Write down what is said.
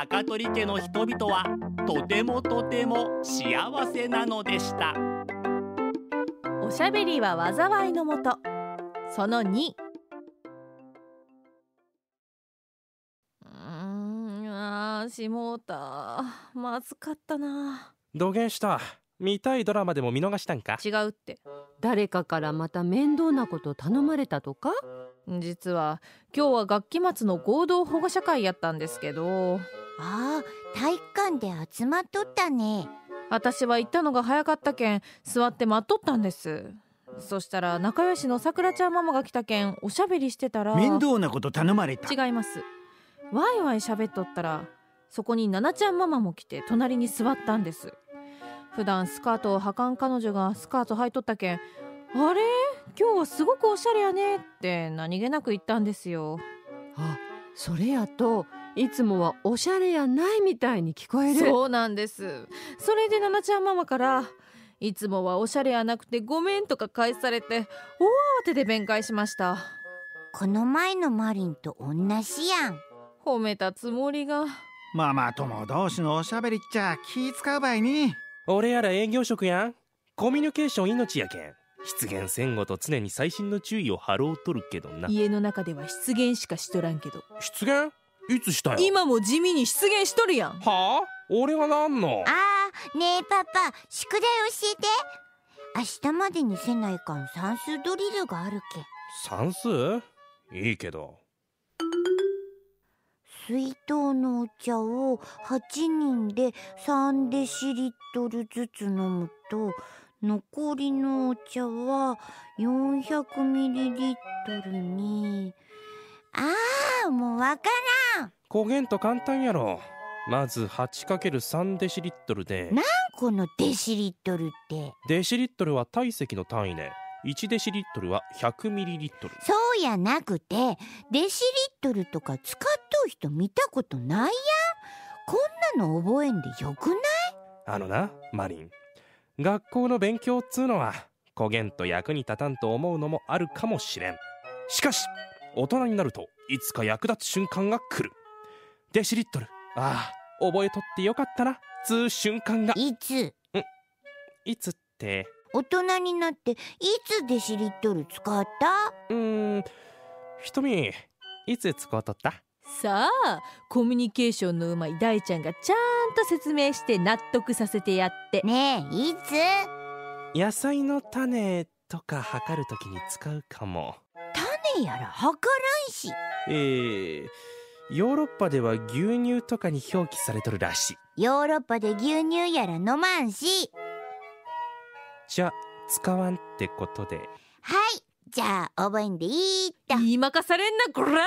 高取家の人々はとてもとても幸せなのでした。おしゃべりは災いのもと。その2うーんあーしもうたまずかったな。土下した。見たいドラマでも見逃したんか？違うって。誰かからまた面倒なこと頼まれたとか？実は今日は学期末の合同保護者会やったんですけどああ体育館で集まっとったね。私は行ったのが早かったけん座って待っとったんです。そしたら仲良しのさくらちゃんママが来たけんおしゃべりしてたら面倒なこと頼まれた。違います。ワイワイ喋っとったらそこにななちゃんママも来て隣に座ったんです。普段スカートを履かん彼女がスカート履いとったけんあれ？今日はすごくおしゃれやねって何気なく言ったんですよ。あそれやといつもはおしゃれやないみたいに聞こえる。そうなんです。それでななちゃんママからいつもはおしゃれやなくてごめんとか返されて大慌てで弁解しました。この前のマリンと同じやん。褒めたつもりが。ママ友同士のおしゃべりっちゃ気使うばいに。俺やら営業職やん。コミュニケーション命やけん。出現戦後と常に細心の注意を払うとるけどな。家の中では失言しかしとらんけど。出現いつしたよ？今も地味に失言しとるやん。はあ？俺はなんの？あーねえパパ宿題教えて。明日までにせないかん算数ドリルがあるけ。算数？いいけど。水筒のお茶を8人で3デシリットルずつ飲むと残りのお茶は400ミリリットルに。あーもうわからん焦げんと簡単やろ。まず 8×3 デシリットルで。なこのデシリットルって？デシリットルは体積の単位ね。1デシリットルは100ミリリットル。そうやなくてデシリットルとか使っとう人見たことないやん。こんなの覚えんでよくない？あのなマリン。学校の勉強っつうのは焦げんと役に立たんと思うのもあるかもしれん。しかし大人になるといつか役立つ瞬間が来る。デシリットルああ覚えとってよかったな。つう瞬間が。いつ？いつって？大人になっていつデシリットル使った？うーん。瞳いつ使うとった？さあコミュニケーションのうまい大ちゃんがちゃんと説明して納得させてやって。ねえいつ？野菜の種とか測るときに使うかも種やら測らんし。えー、ヨーロッパでは牛乳とかに表記されとるらしい。ヨーロッパで牛乳やら飲まんし。じゃ使わんってことで。はい。じゃあ覚えんでいいっと。言いまかされんなこら